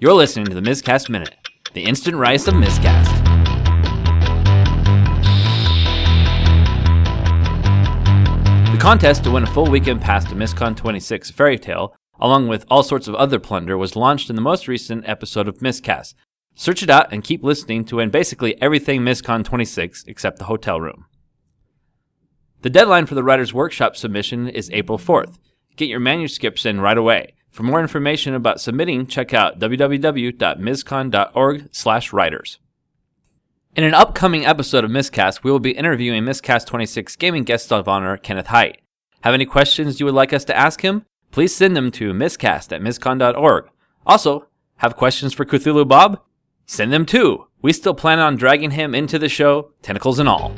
You're listening to the MisCast Minute, the instant rice of MisCast. The contest to win a full weekend pass to MisCon 26 Fairy Tale, along with all sorts of other plunder, was launched in the most recent episode of MisCast. Search it out and keep listening to win basically everything MisCon 26 except the hotel room. The deadline for the Writer's Workshop submission is April 4th. Get your manuscripts in right away. For more information about submitting, check out www.miscon.org/writers. In an upcoming episode of Miscast, we will be interviewing Miscast 26 gaming guest of honor Kenneth Hite. Have any questions you would like us to ask him? Please send them to miscast at miscon.org. Also, have questions for Cthulhu Bob? Send them too. We still plan on dragging him into the show, tentacles and all.